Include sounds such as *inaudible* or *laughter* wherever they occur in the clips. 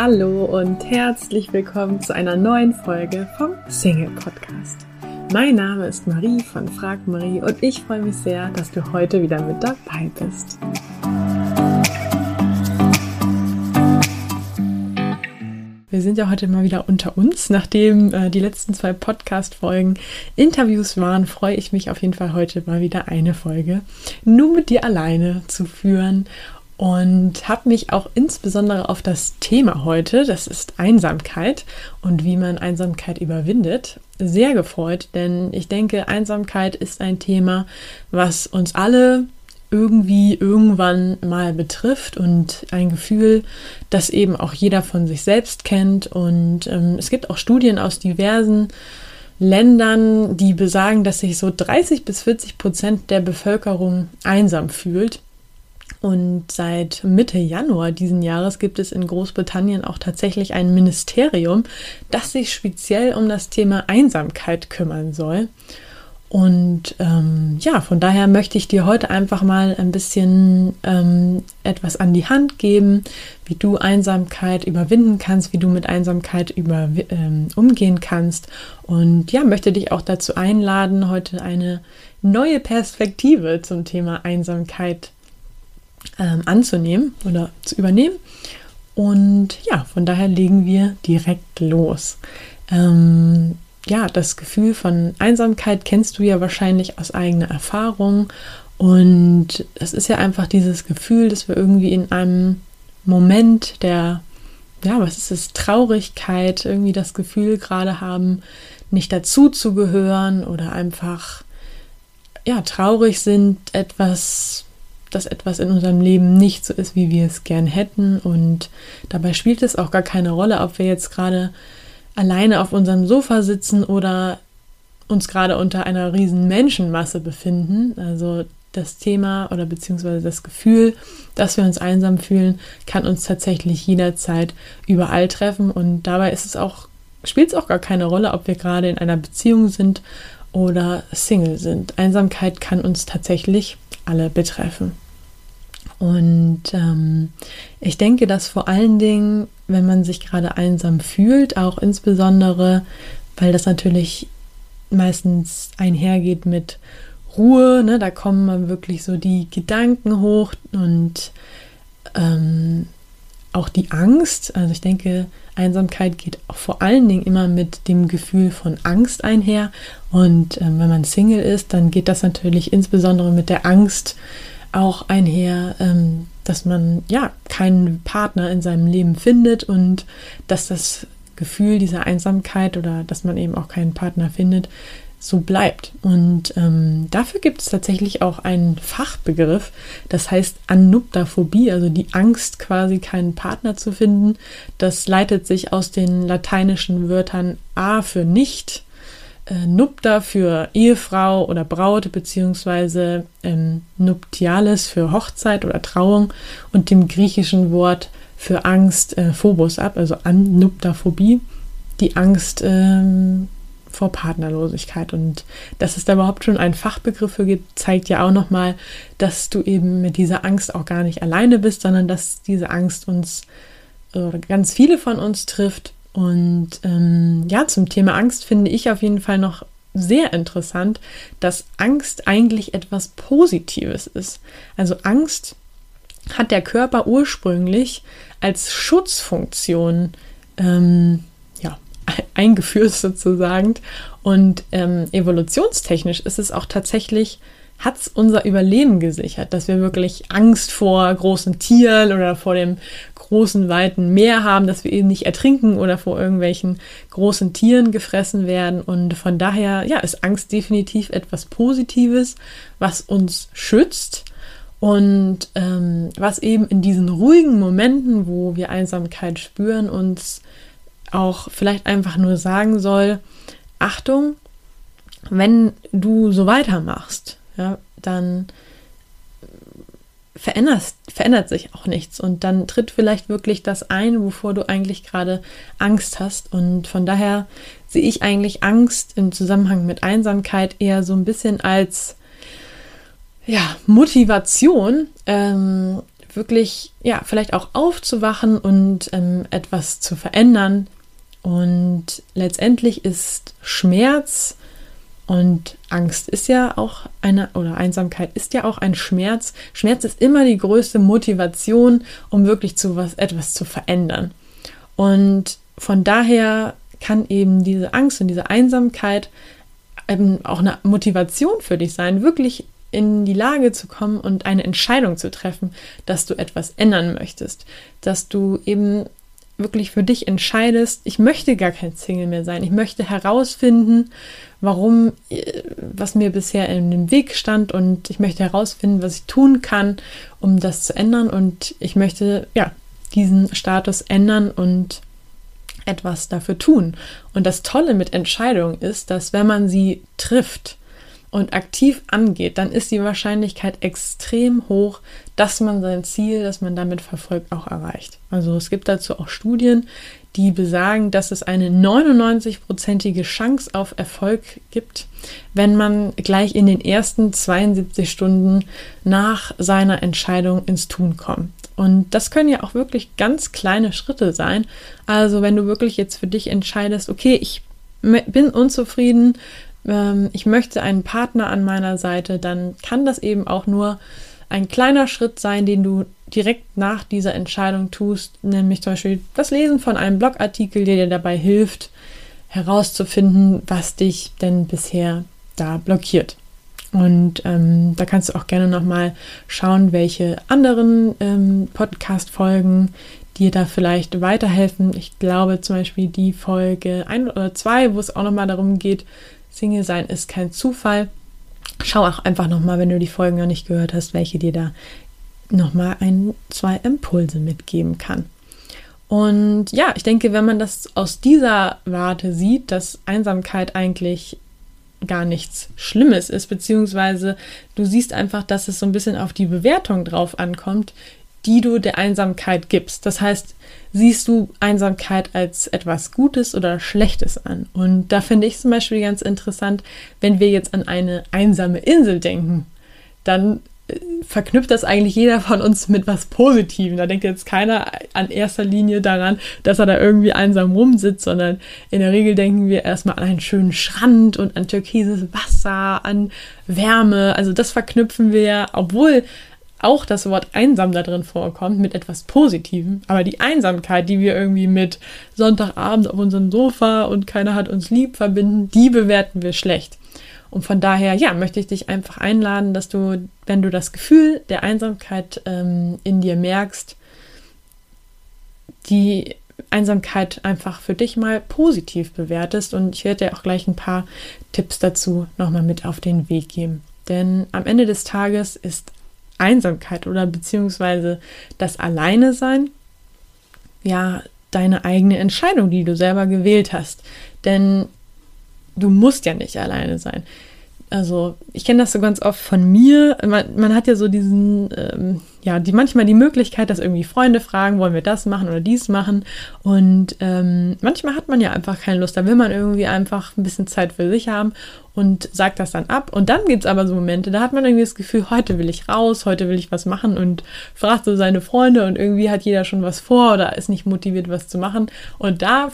Hallo und herzlich willkommen zu einer neuen Folge vom Single Podcast. Mein Name ist Marie von Frag Marie und ich freue mich sehr, dass du heute wieder mit dabei bist. Wir sind ja heute mal wieder unter uns. Nachdem äh, die letzten zwei Podcast-Folgen Interviews waren, freue ich mich auf jeden Fall heute mal wieder eine Folge nur mit dir alleine zu führen und habe mich auch insbesondere auf das Thema heute, das ist Einsamkeit und wie man Einsamkeit überwindet, sehr gefreut, denn ich denke, Einsamkeit ist ein Thema, was uns alle irgendwie irgendwann mal betrifft und ein Gefühl, das eben auch jeder von sich selbst kennt. Und ähm, es gibt auch Studien aus diversen Ländern, die besagen, dass sich so 30 bis 40 Prozent der Bevölkerung einsam fühlt. Und seit Mitte Januar diesen Jahres gibt es in Großbritannien auch tatsächlich ein Ministerium, das sich speziell um das Thema Einsamkeit kümmern soll. Und ähm, ja, von daher möchte ich dir heute einfach mal ein bisschen ähm, etwas an die Hand geben, wie du Einsamkeit überwinden kannst, wie du mit Einsamkeit über, ähm, umgehen kannst. Und ja, möchte dich auch dazu einladen, heute eine neue Perspektive zum Thema Einsamkeit ähm, anzunehmen oder zu übernehmen. Und ja, von daher legen wir direkt los. Ähm, ja, das Gefühl von Einsamkeit kennst du ja wahrscheinlich aus eigener Erfahrung. Und es ist ja einfach dieses Gefühl, dass wir irgendwie in einem Moment der, ja, was ist es, Traurigkeit, irgendwie das Gefühl gerade haben, nicht dazu zu gehören oder einfach, ja, traurig sind, etwas dass etwas in unserem Leben nicht so ist, wie wir es gern hätten. Und dabei spielt es auch gar keine Rolle, ob wir jetzt gerade alleine auf unserem Sofa sitzen oder uns gerade unter einer riesen Menschenmasse befinden. Also das Thema oder beziehungsweise das Gefühl, dass wir uns einsam fühlen, kann uns tatsächlich jederzeit überall treffen. Und dabei ist es auch, spielt es auch gar keine Rolle, ob wir gerade in einer Beziehung sind oder Single sind. Einsamkeit kann uns tatsächlich alle betreffen. Und ähm, ich denke, dass vor allen Dingen, wenn man sich gerade einsam fühlt, auch insbesondere, weil das natürlich meistens einhergeht mit Ruhe, ne, da kommen wirklich so die Gedanken hoch und ähm, auch die Angst. Also ich denke, Einsamkeit geht auch vor allen Dingen immer mit dem Gefühl von Angst einher. Und ähm, wenn man Single ist, dann geht das natürlich insbesondere mit der Angst auch einher, ähm, dass man ja keinen Partner in seinem Leben findet und dass das Gefühl dieser Einsamkeit oder dass man eben auch keinen Partner findet, so bleibt. Und ähm, dafür gibt es tatsächlich auch einen Fachbegriff, das heißt Anuptaphobie, also die Angst, quasi keinen Partner zu finden. Das leitet sich aus den lateinischen Wörtern a für nicht, äh, Nupta für Ehefrau oder Braut, beziehungsweise ähm, Nuptialis für Hochzeit oder Trauung und dem griechischen Wort für Angst äh, Phobos ab, also Annuptaphobie, die Angst ähm, vor Partnerlosigkeit. Und dass es da überhaupt schon einen Fachbegriff für gibt, zeigt ja auch nochmal, dass du eben mit dieser Angst auch gar nicht alleine bist, sondern dass diese Angst uns oder ganz viele von uns trifft. Und ähm, ja, zum Thema Angst finde ich auf jeden Fall noch sehr interessant, dass Angst eigentlich etwas Positives ist. Also Angst hat der Körper ursprünglich als Schutzfunktion ähm, *laughs* eingeführt sozusagen. Und ähm, evolutionstechnisch ist es auch tatsächlich, hat es unser Überleben gesichert, dass wir wirklich Angst vor großen Tieren oder vor dem großen, weiten Meer haben, dass wir eben nicht ertrinken oder vor irgendwelchen großen Tieren gefressen werden. Und von daher, ja, ist Angst definitiv etwas Positives, was uns schützt und ähm, was eben in diesen ruhigen Momenten, wo wir Einsamkeit spüren, uns auch vielleicht einfach nur sagen soll, Achtung, wenn du so weitermachst, ja, dann verändert sich auch nichts und dann tritt vielleicht wirklich das ein, wovor du eigentlich gerade Angst hast. Und von daher sehe ich eigentlich Angst im Zusammenhang mit Einsamkeit eher so ein bisschen als ja, Motivation, ähm, wirklich, ja, vielleicht auch aufzuwachen und ähm, etwas zu verändern. Und letztendlich ist Schmerz und Angst ist ja auch eine, oder Einsamkeit ist ja auch ein Schmerz. Schmerz ist immer die größte Motivation, um wirklich zu was, etwas zu verändern. Und von daher kann eben diese Angst und diese Einsamkeit eben auch eine Motivation für dich sein, wirklich in die Lage zu kommen und eine Entscheidung zu treffen, dass du etwas ändern möchtest, dass du eben wirklich für dich entscheidest, ich möchte gar kein Single mehr sein, ich möchte herausfinden, warum, äh, was mir bisher in dem Weg stand und ich möchte herausfinden, was ich tun kann, um das zu ändern und ich möchte, ja, diesen Status ändern und etwas dafür tun. Und das Tolle mit Entscheidungen ist, dass wenn man sie trifft, und aktiv angeht, dann ist die Wahrscheinlichkeit extrem hoch, dass man sein Ziel, das man damit verfolgt, auch erreicht. Also es gibt dazu auch Studien, die besagen, dass es eine 99-prozentige Chance auf Erfolg gibt, wenn man gleich in den ersten 72 Stunden nach seiner Entscheidung ins Tun kommt. Und das können ja auch wirklich ganz kleine Schritte sein. Also wenn du wirklich jetzt für dich entscheidest, okay, ich bin unzufrieden ähm, ich möchte einen Partner an meiner Seite, dann kann das eben auch nur ein kleiner Schritt sein, den du direkt nach dieser Entscheidung tust, nämlich zum Beispiel das Lesen von einem Blogartikel, der dir dabei hilft, herauszufinden, was dich denn bisher da blockiert. Und ähm, da kannst du auch gerne nochmal schauen, welche anderen ähm, Podcast-Folgen dir da vielleicht weiterhelfen. Ich glaube zum Beispiel die Folge 1 oder 2, wo es auch nochmal darum geht, Single sein ist kein Zufall. Schau auch einfach nochmal, wenn du die Folgen noch nicht gehört hast, welche dir da nochmal ein, zwei Impulse mitgeben kann. Und ja, ich denke, wenn man das aus dieser Warte sieht, dass Einsamkeit eigentlich gar nichts Schlimmes ist, beziehungsweise du siehst einfach, dass es so ein bisschen auf die Bewertung drauf ankommt, die du der Einsamkeit gibst. Das heißt, siehst du Einsamkeit als etwas Gutes oder Schlechtes an? Und da finde ich zum Beispiel ganz interessant, wenn wir jetzt an eine einsame Insel denken, dann äh, verknüpft das eigentlich jeder von uns mit was Positivem. Da denkt jetzt keiner an erster Linie daran, dass er da irgendwie einsam rumsitzt, sondern in der Regel denken wir erstmal an einen schönen Strand und an türkises Wasser, an Wärme. Also das verknüpfen wir, obwohl auch das Wort einsam da drin vorkommt, mit etwas Positivem. Aber die Einsamkeit, die wir irgendwie mit Sonntagabend auf unserem Sofa und keiner hat uns lieb verbinden, die bewerten wir schlecht. Und von daher, ja, möchte ich dich einfach einladen, dass du, wenn du das Gefühl der Einsamkeit ähm, in dir merkst, die Einsamkeit einfach für dich mal positiv bewertest. Und ich werde dir auch gleich ein paar Tipps dazu nochmal mit auf den Weg geben. Denn am Ende des Tages ist Einsamkeit oder beziehungsweise das Alleine sein, ja, deine eigene Entscheidung, die du selber gewählt hast. Denn du musst ja nicht alleine sein. Also ich kenne das so ganz oft von mir. Man, man hat ja so diesen, ähm, ja, die manchmal die Möglichkeit, dass irgendwie Freunde fragen, wollen wir das machen oder dies machen. Und ähm, manchmal hat man ja einfach keine Lust. Da will man irgendwie einfach ein bisschen Zeit für sich haben und sagt das dann ab. Und dann gibt es aber so Momente, da hat man irgendwie das Gefühl, heute will ich raus, heute will ich was machen und fragt so seine Freunde und irgendwie hat jeder schon was vor oder ist nicht motiviert, was zu machen. Und da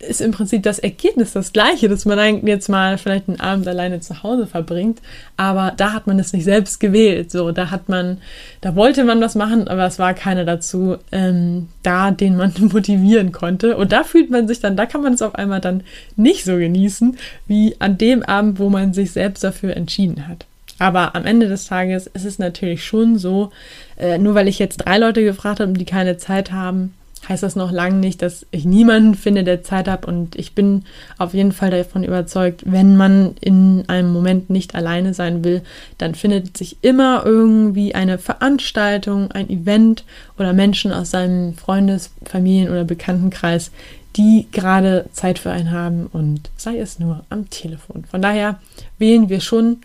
ist im Prinzip das Ergebnis das gleiche, dass man jetzt mal vielleicht einen Abend alleine zu Hause verbringt, aber da hat man es nicht selbst gewählt. So, da hat man, da wollte man was machen, aber es war keiner dazu ähm, da, den man *laughs* motivieren konnte. Und da fühlt man sich dann, da kann man es auf einmal dann nicht so genießen, wie an dem Abend, wo man sich selbst dafür entschieden hat. Aber am Ende des Tages ist es natürlich schon so, äh, nur weil ich jetzt drei Leute gefragt habe, die keine Zeit haben, heißt das noch lange nicht, dass ich niemanden finde, der Zeit hat. Und ich bin auf jeden Fall davon überzeugt, wenn man in einem Moment nicht alleine sein will, dann findet sich immer irgendwie eine Veranstaltung, ein Event oder Menschen aus seinem Freundes-, Familien- oder Bekanntenkreis, die gerade Zeit für einen haben und sei es nur am Telefon. Von daher wählen wir schon,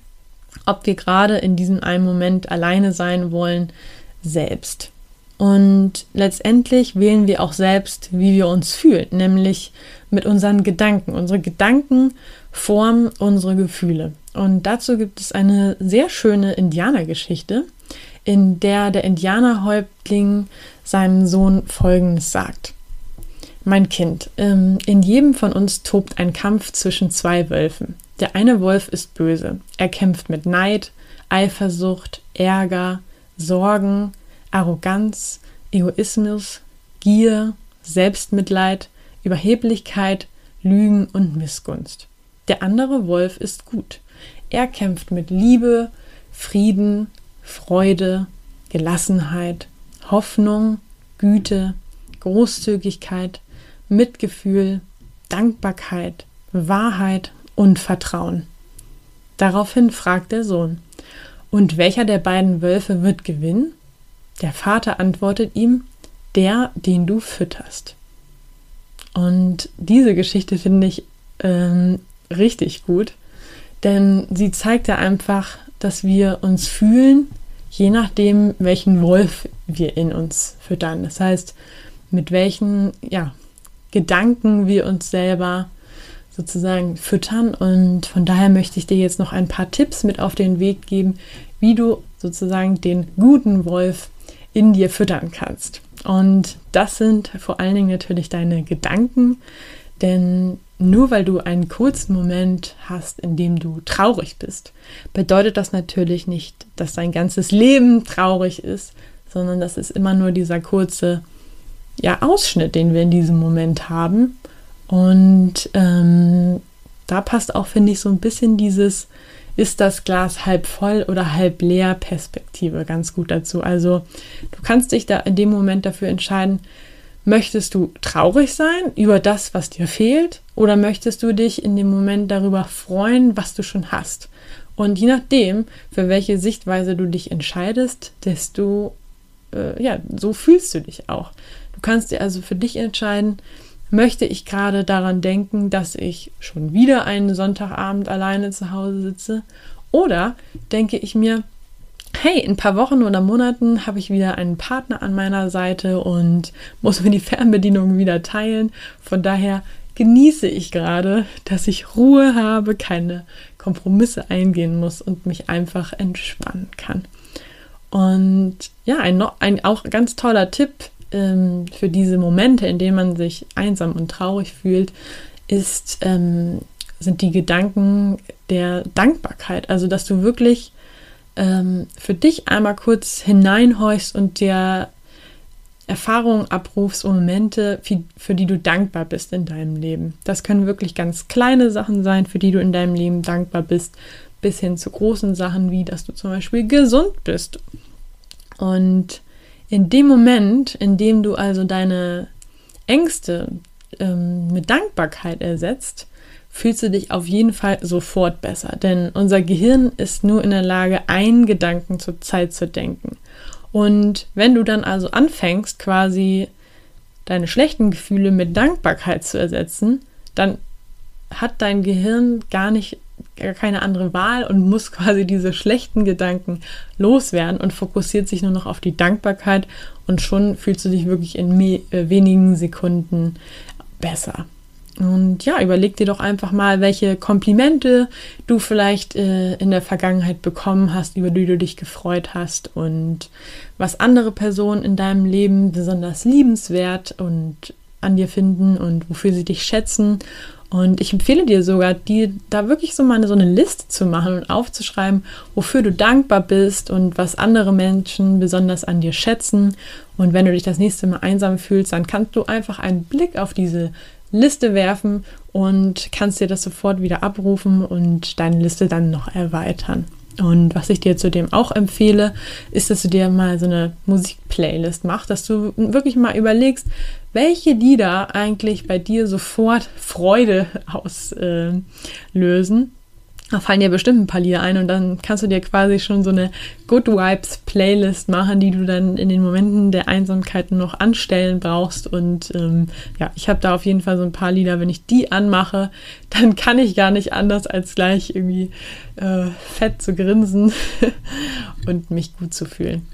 ob wir gerade in diesem einen Moment alleine sein wollen, selbst. Und letztendlich wählen wir auch selbst, wie wir uns fühlen, nämlich mit unseren Gedanken. Unsere Gedanken formen unsere Gefühle. Und dazu gibt es eine sehr schöne Indianergeschichte. in der der Indianerhäuptling seinem Sohn Folgendes sagt. Mein Kind, ähm, in jedem von uns tobt ein Kampf zwischen zwei Wölfen. Der eine Wolf ist böse. Er kämpft mit Neid, Eifersucht, Ärger, Sorgen, Arroganz, Egoismus, Gier, Selbstmitleid, Überheblichkeit, Lügen und Missgunst. Der andere Wolf ist gut. Er kämpft mit Liebe, Frieden, Freude, Gelassenheit, Hoffnung, Güte, Großzügigkeit, Mitgefühl, Dankbarkeit, Wahrheit und Vertrauen. Daraufhin fragt der Sohn, und welcher der beiden Wölfe wird gewinnen? Der Vater antwortet ihm, der, den du fütterst. Und diese Geschichte finde ich ähm, richtig gut, denn sie zeigt ja einfach, dass wir uns fühlen, je nachdem, welchen Wolf wir in uns füttern. Das heißt, mit welchen ja, Gedanken wir uns selber sozusagen füttern. Und von daher möchte ich dir jetzt noch ein paar Tipps mit auf den Weg geben, wie du sozusagen den guten Wolf in dir füttern kannst. Und das sind vor allen Dingen natürlich deine Gedanken, denn nur weil du einen kurzen Moment hast, in dem du traurig bist, bedeutet das natürlich nicht, dass dein ganzes Leben traurig ist, sondern das ist immer nur dieser kurze ja, Ausschnitt, den wir in diesem Moment haben. Und ähm, da passt auch, finde ich, so ein bisschen dieses, ist das Glas halb voll oder halb leer Perspektive ganz gut dazu. Also du kannst dich da in dem Moment dafür entscheiden, möchtest du traurig sein über das, was dir fehlt, oder möchtest du dich in dem Moment darüber freuen, was du schon hast? Und je nachdem, für welche Sichtweise du dich entscheidest, desto, äh, ja, so fühlst du dich auch. Du kannst dir also für dich entscheiden, möchte ich gerade daran denken, dass ich schon wieder einen Sonntagabend alleine zu Hause sitze? Oder denke ich mir, hey, in ein paar Wochen oder Monaten habe ich wieder einen Partner an meiner Seite und muss mir die Fernbedienung wieder teilen. Von daher genieße ich gerade, dass ich Ruhe habe, keine Kompromisse eingehen muss und mich einfach entspannen kann. Und ja, ein, ein auch ganz toller Tipp ähm, für diese Momente, in denen man sich einsam und traurig fühlt, ist, ähm, sind die Gedanken der Dankbarkeit. Also, dass du wirklich ähm, für dich einmal kurz hineinhorchst und dir Erfahrungen abrufst und Momente, für, die du dankbar bist in deinem Leben. Das können wirklich ganz kleine Sachen sein, für die du in deinem Leben dankbar bist, bis hin zu großen Sachen wie, dass du zum Beispiel gesund bist. Und in dem Moment, in dem du also deine Ängste ähm, mit Dankbarkeit ersetzt, fühlst du dich auf jeden Fall sofort besser. Denn unser Gehirn ist nur in der Lage, einen Gedanken zur Zeit zu denken. Und wenn du dann also anfängst, quasi deine schlechten Gefühle mit Dankbarkeit zu ersetzen, dann hat dein Gehirn gar nicht gar keine andere Wahl und muss *laughs* quasi diese schlechten Gedanken loswerden und fokussiert sich nur noch auf die Dankbarkeit und schon fühlst du dich wirklich in äh, wenigen Sekunden besser. Und ja, überleg dir doch einfach mal, welche Komplimente du vielleicht äh, in der Vergangenheit bekommen hast, über die du dich gefreut hast und was andere Personen in deinem Leben besonders liebenswert und an dir finden und wofür sie dich schätzen und ich empfehle dir sogar, dir da wirklich so mal so eine Liste zu machen und aufzuschreiben, wofür du dankbar bist und was andere Menschen besonders an dir schätzen. Und wenn du dich das nächste Mal einsam fühlst, dann kannst du einfach einen Blick auf diese Liste werfen und kannst dir das sofort wieder abrufen und deine Liste dann noch erweitern. Und was ich dir zudem auch empfehle, ist, dass du dir mal so eine Musikplaylist machst, dass du wirklich mal überlegst, welche Lieder eigentlich bei dir sofort Freude auslösen. Da fallen dir bestimmt ein paar Lieder ein und dann kannst du dir quasi schon so eine Good Vibes Playlist machen, die du dann in den Momenten der Einsamkeit noch anstellen brauchst. Und ähm, ja, ich habe da auf jeden Fall so ein paar Lieder. Wenn ich die anmache, dann kann ich gar nicht anders als gleich irgendwie äh, fett zu grinsen *laughs* und mich gut zu fühlen.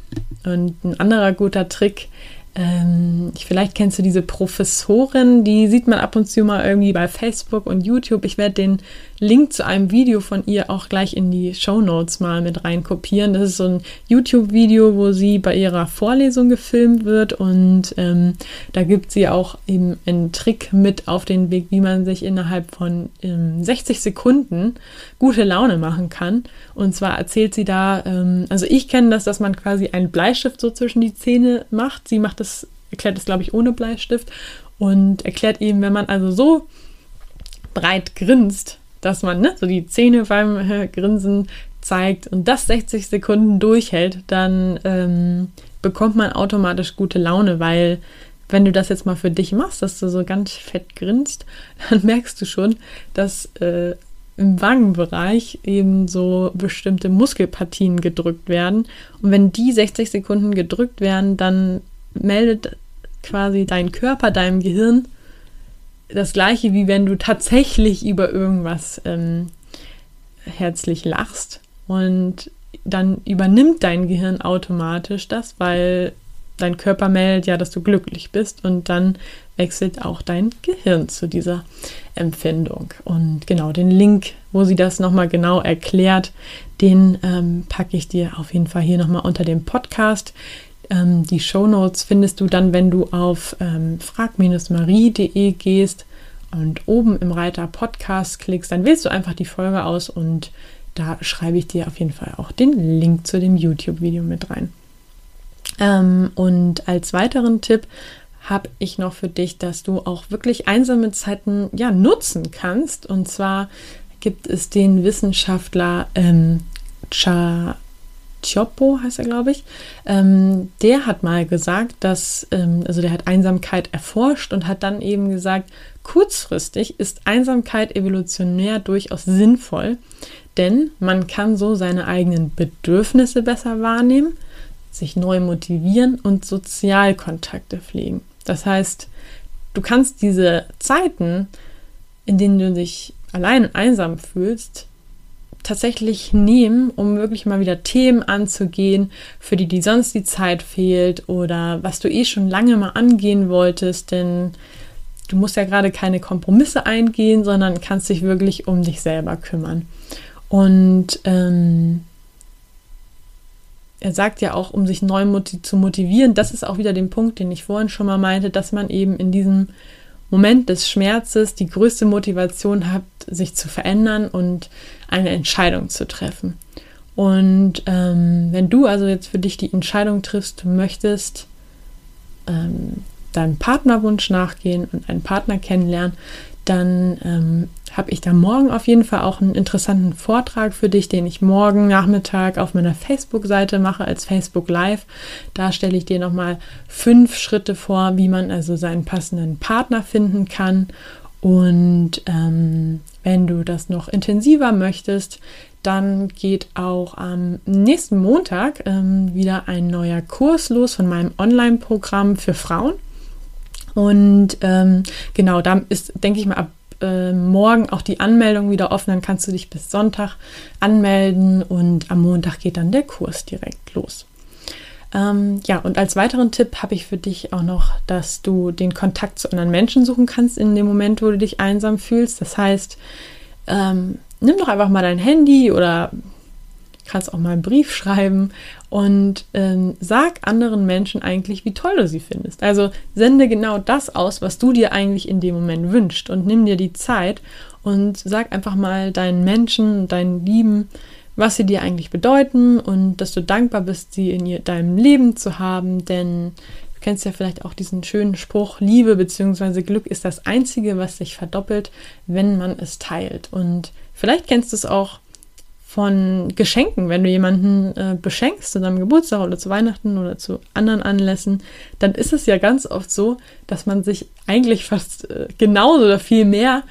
Und ein anderer guter Trick Ähm, vielleicht kennst du diese Professorin, die sieht man ab und zu mal irgendwie bei Facebook und YouTube. Ich werde den Link zu einem Video von ihr auch gleich in die Show Notes mal mit rein kopieren. Das ist so ein YouTube-Video, wo sie bei ihrer Vorlesung gefilmt wird und ähm, da gibt sie auch eben einen Trick mit auf den Weg, wie man sich innerhalb von ähm, 60 Sekunden gute Laune machen kann. Und zwar erzählt sie da, ähm, also ich kenne das, dass man quasi einen Bleistift so zwischen die Zähne macht. Sie macht das, erklärt das, glaube ich, ohne Bleistift und erklärt eben, wenn man also so breit grinst, dass man ne, so die Zähne beim äh, Grinsen zeigt und das 60 Sekunden durchhält, dann ähm, bekommt man automatisch gute Laune, weil wenn du das jetzt mal für dich machst, dass du so ganz fett grinst, *laughs* dann merkst du schon, dass äh, im Wangenbereich eben so bestimmte Muskelpartien gedrückt werden. Und wenn die 60 Sekunden gedrückt werden, dann meldet quasi dein Körper deinem Gehirn das gleiche, wie wenn du tatsächlich über irgendwas ähm, herzlich lachst. Und dann übernimmt dein Gehirn automatisch das, weil dein Körper meldet ja, dass du glücklich bist und dann wechselt auch dein Gehirn zu dieser Empfindung. Und genau, den Link, wo sie das nochmal genau erklärt, den ähm, packe ich dir auf jeden Fall hier nochmal unter dem Podcast. Ähm, die Show Notes findest du dann, wenn du auf ähm, frag-marie.de gehst und oben im Reiter Podcast klickst, dann wählst du einfach die Folge aus und da schreibe ich dir auf jeden Fall auch den Link zu dem YouTube-Video mit rein. Ähm, und als weiteren Tipp habe ich noch für dich, dass du auch wirklich einsame Zeiten ja nutzen kannst. Und zwar gibt es den Wissenschaftler ähm, Cha Cioppo heißt er, glaube ich. Ähm, der hat mal gesagt, dass, ähm, also der hat Einsamkeit erforscht und hat dann eben gesagt, kurzfristig ist Einsamkeit evolutionär durchaus sinnvoll, denn man kann so seine eigenen Bedürfnisse besser wahrnehmen, sich neu motivieren und Sozialkontakte pflegen. Das heißt, du kannst diese Zeiten, in denen du dich allein und einsam fühlst, tatsächlich nehmen, um wirklich mal wieder Themen anzugehen, für die die sonst die Zeit fehlt oder was du eh schon lange mal angehen wolltest, denn du musst ja gerade keine Kompromisse eingehen, sondern kannst dich wirklich um dich selber kümmern. Und ähm, er sagt ja auch, um sich neu zu motivieren, das ist auch wieder den Punkt, den ich vorhin schon mal meinte, dass man eben in diesem Moment des Schmerzes die größte Motivation hat, sich zu verändern und eine Entscheidung zu treffen. Und ähm, wenn du also jetzt für dich die Entscheidung triffst, du möchtest ähm, deinem Partnerwunsch nachgehen und einen Partner kennenlernen, dann ähm, habe ich da morgen auf jeden Fall auch einen interessanten Vortrag für dich, den ich morgen Nachmittag auf meiner Facebook-Seite mache als Facebook Live. Da stelle ich dir nochmal fünf Schritte vor, wie man also seinen passenden Partner finden kann. Und ähm, wenn du das noch intensiver möchtest, dann geht auch am nächsten Montag ähm, wieder ein neuer Kurs los von meinem Online-Programm für Frauen. Und ähm, genau, da ist, denke ich mal, ab äh, morgen auch die Anmeldung wieder offen. Dann kannst du dich bis Sonntag anmelden und am Montag geht dann der Kurs direkt los. Ähm, ja, und als weiteren Tipp habe ich für dich auch noch, dass du den Kontakt zu anderen Menschen suchen kannst in dem Moment, wo du dich einsam fühlst. Das heißt, ähm, nimm doch einfach mal dein Handy oder kannst auch mal einen Brief schreiben und ähm, sag anderen Menschen eigentlich, wie toll du sie findest. Also sende genau das aus, was du dir eigentlich in dem Moment wünschst und nimm dir die Zeit und sag einfach mal deinen Menschen, deinen Lieben, was sie dir eigentlich bedeuten und dass du dankbar bist, sie in deinem Leben zu haben, denn du kennst ja vielleicht auch diesen schönen Spruch, Liebe bzw. Glück ist das Einzige, was sich verdoppelt, wenn man es teilt. Und vielleicht kennst du es auch von Geschenken. Wenn du jemanden äh, beschenkst zu deinem Geburtstag oder zu Weihnachten oder zu anderen Anlässen, dann ist es ja ganz oft so, dass man sich eigentlich fast äh, genauso oder viel mehr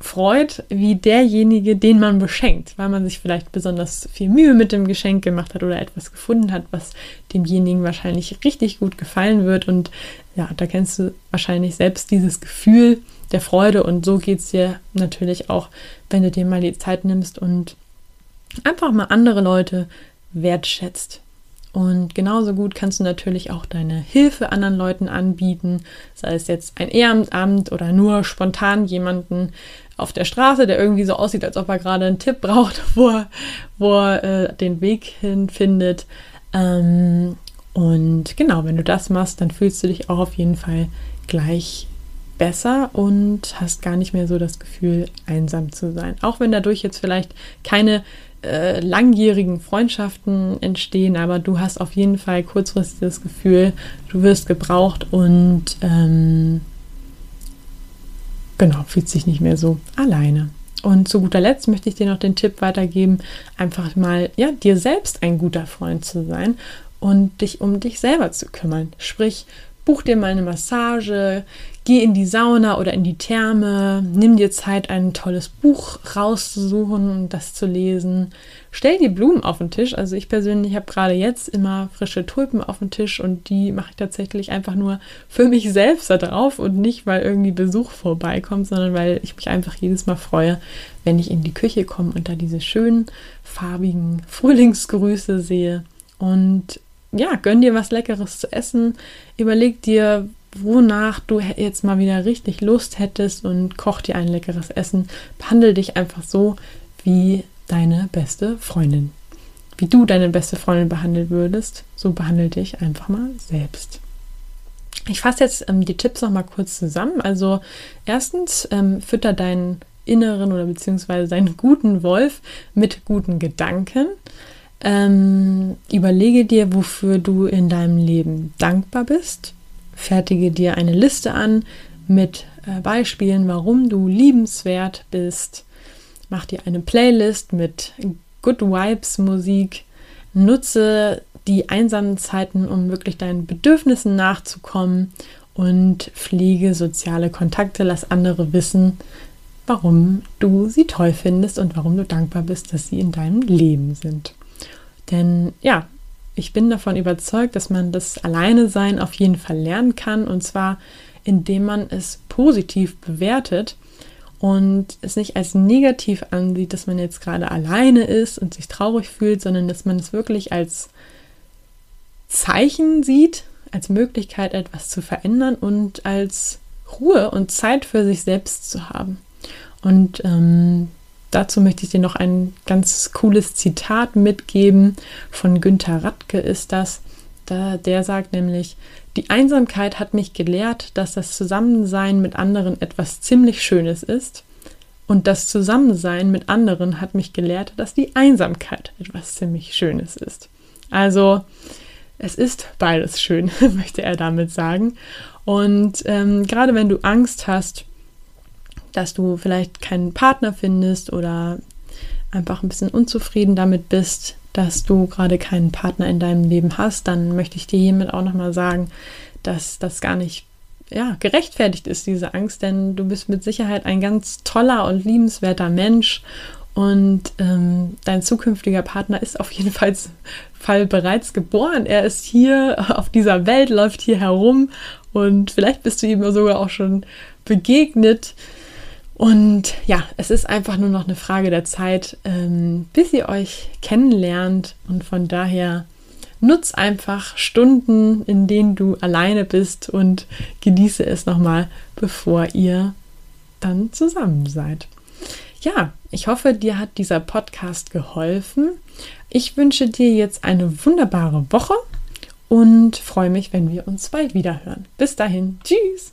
freut wie derjenige, den man beschenkt, weil man sich vielleicht besonders viel Mühe mit dem Geschenk gemacht hat oder etwas gefunden hat, was demjenigen wahrscheinlich richtig gut gefallen wird. Und ja, da kennst du wahrscheinlich selbst dieses Gefühl der Freude und so geht es dir natürlich auch, wenn du dir mal die Zeit nimmst und einfach mal andere Leute wertschätzt. Und genauso gut kannst du natürlich auch deine Hilfe anderen Leuten anbieten, sei es jetzt ein Ehrenamt oder nur spontan jemanden auf der Straße, der irgendwie so aussieht, als ob er gerade einen Tipp *laughs* braucht, wo er, wo er äh, den Weg hinfindet. Ähm, und genau, wenn du das machst, dann fühlst du dich auch auf jeden Fall gleich besser und hast gar nicht mehr so das Gefühl, einsam zu sein. Auch wenn dadurch jetzt vielleicht keine äh, langjährigen Freundschaften entstehen, aber du hast auf jeden Fall kurzfristig das Gefühl, du wirst gebraucht und ähm, genau, fühlst dich nicht mehr so alleine. Und zu guter Letzt möchte ich dir noch den Tipp weitergeben, einfach mal ja, dir selbst ein guter Freund zu sein und dich um dich selber zu kümmern. Sprich, buch dir mal eine Massage, geh in die Sauna oder in die Therme, nimm dir Zeit, ein tolles Buch rauszusuchen und das zu lesen. Stell die Blumen auf den Tisch. Also ich persönlich habe gerade jetzt immer frische Tulpen auf dem Tisch und die mache ich tatsächlich einfach nur für mich selbst da drauf und nicht, weil irgendwie Besuch vorbeikommt, sondern weil ich mich einfach jedes Mal freue, wenn ich in die Küche komme und da diese schönen farbigen Frühlingsgrüße sehe. Und ja, gönn dir was Leckeres zu essen. Überleg dir, wonach du jetzt mal wieder richtig Lust hättest und koch dir ein leckeres Essen. Behandle dich einfach so wie deine beste Freundin. Wie du deine beste Freundin behandeln würdest, so behandle dich einfach mal selbst. Ich fasse jetzt ähm, die Tipps noch mal kurz zusammen. Also erstens, ähm, fütter deinen inneren oder beziehungsweise deinen guten Wolf mit guten Gedanken. Ähm, überlege dir, wofür du in deinem Leben dankbar bist. Fertige dir eine Liste an mit äh, Beispielen, warum du liebenswert bist. Mach dir eine Playlist mit Good Vibes Musik. Nutze die einsamen Zeiten, um wirklich deinen Bedürfnissen nachzukommen und pflege soziale Kontakte. Lass andere wissen, warum du sie toll findest und warum du dankbar bist, dass sie in deinem Leben sind. Denn ja, ich bin davon überzeugt, dass man das Alleine sein auf jeden Fall lernen kann und zwar indem man es positiv bewertet und es nicht als negativ ansieht, dass man jetzt gerade alleine ist und sich traurig fühlt, sondern dass man es wirklich als Zeichen sieht, als Möglichkeit etwas zu verändern und als Ruhe und Zeit für sich selbst zu haben. Und ähm, dazu möchte ich dir noch ein ganz cooles Zitat mitgeben. Von Günther Radke ist das. Da, der sagt nämlich, die Einsamkeit hat mich gelehrt, dass das Zusammensein mit anderen etwas ziemlich Schönes ist. Und das Zusammensein mit anderen hat mich gelehrt, dass die Einsamkeit etwas ziemlich Schönes ist. Also es ist beides schön, *laughs* möchte er damit sagen. Und ähm, gerade wenn du Angst hast, dass du vielleicht keinen Partner findest oder einfach ein bisschen unzufrieden damit bist, dass du gerade keinen Partner in deinem Leben hast, dann möchte ich dir hiermit auch nochmal sagen, dass das gar nicht ja, gerechtfertigt ist, diese Angst, denn du bist mit Sicherheit ein ganz toller und liebenswerter Mensch und ähm, dein zukünftiger Partner ist auf jeden Fall, *laughs* Fall bereits geboren. Er ist hier *laughs* auf dieser Welt, läuft hier herum und vielleicht bist du ihm sogar auch schon begegnet. Und ja, es ist einfach nur noch eine Frage der Zeit, ähm, bis ihr euch kennenlernt. Und von daher nutz einfach Stunden, in denen du alleine bist und genieße es nochmal, bevor ihr dann zusammen seid. Ja, ich hoffe, dir hat dieser Podcast geholfen. Ich wünsche dir jetzt eine wunderbare Woche und freue mich, wenn wir uns bald wieder hören. Bis dahin, tschüss.